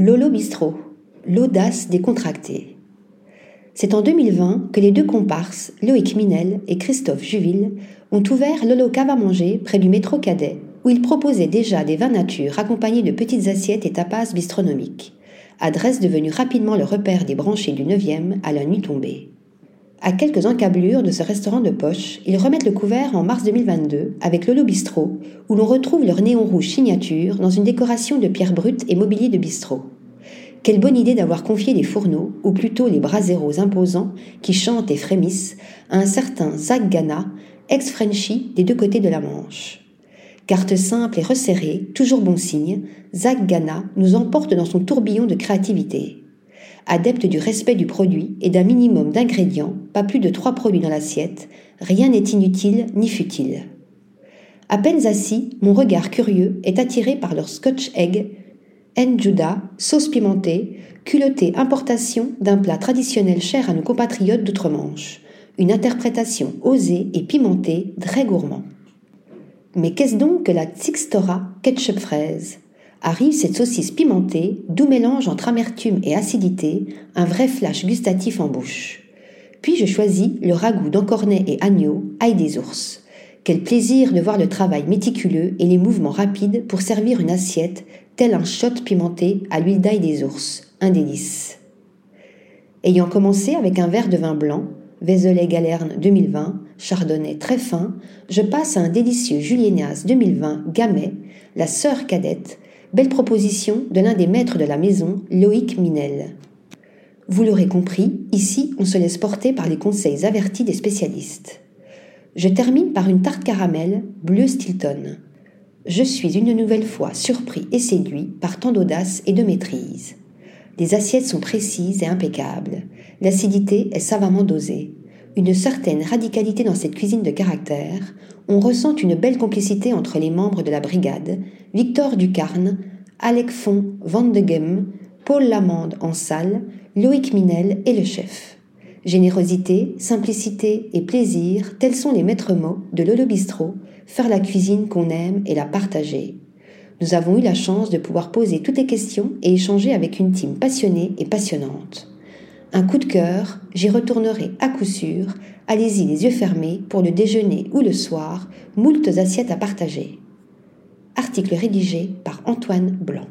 Lolo Bistro, l'audace décontractée. C'est en 2020 que les deux comparses, Loïc Minel et Christophe Juville, ont ouvert Lolo Cave à manger près du métro Cadet, où ils proposaient déjà des vins nature accompagnés de petites assiettes et tapas bistronomiques. Adresse devenue rapidement le repère des branchés du 9e à la nuit tombée. À quelques encablures de ce restaurant de poche, ils remettent le couvert en mars 2022 avec Lolo Bistro, où l'on retrouve leur néon rouge signature dans une décoration de pierres brutes et mobilier de bistrot. Quelle bonne idée d'avoir confié les fourneaux, ou plutôt les braseros imposants, qui chantent et frémissent, à un certain Zach Gana, ex-Frenchie des deux côtés de la Manche. Carte simple et resserrée, toujours bon signe, Zach Gana nous emporte dans son tourbillon de créativité adepte du respect du produit et d'un minimum d'ingrédients, pas plus de trois produits dans l'assiette, rien n'est inutile ni futile. À peine assis, mon regard curieux est attiré par leur scotch egg, njuda, sauce pimentée, culottée importation d'un plat traditionnel cher à nos compatriotes d'outre-Manche, une interprétation osée et pimentée, très gourmand. Mais qu'est-ce donc que la Tsixtora ketchup fraise? Arrive cette saucisse pimentée, doux mélange entre amertume et acidité, un vrai flash gustatif en bouche. Puis je choisis le ragoût d'encornet et agneau, ail des ours. Quel plaisir de voir le travail méticuleux et les mouvements rapides pour servir une assiette, tel un shot pimenté à l'huile d'ail des ours, un délice. Ayant commencé avec un verre de vin blanc, Vézelay Galerne 2020, chardonnay très fin, je passe à un délicieux Juliénas 2020 Gamay, la sœur cadette, Belle proposition de l'un des maîtres de la maison, Loïc Minel. Vous l'aurez compris, ici on se laisse porter par les conseils avertis des spécialistes. Je termine par une tarte caramel bleu Stilton. Je suis une nouvelle fois surpris et séduit par tant d'audace et de maîtrise. Les assiettes sont précises et impeccables. L'acidité est savamment dosée. Une certaine radicalité dans cette cuisine de caractère, on ressent une belle complicité entre les membres de la brigade, Victor Ducarne, Alec Font Van de Gem, Paul Lamande en salle, Loïc Minel et le chef. Générosité, simplicité et plaisir, tels sont les maîtres mots de Lolo Bistro, faire la cuisine qu'on aime et la partager. Nous avons eu la chance de pouvoir poser toutes les questions et échanger avec une team passionnée et passionnante. Un coup de cœur, j'y retournerai à coup sûr. Allez-y les yeux fermés pour le déjeuner ou le soir, moultes assiettes à partager. Article rédigé par Antoine Blanc.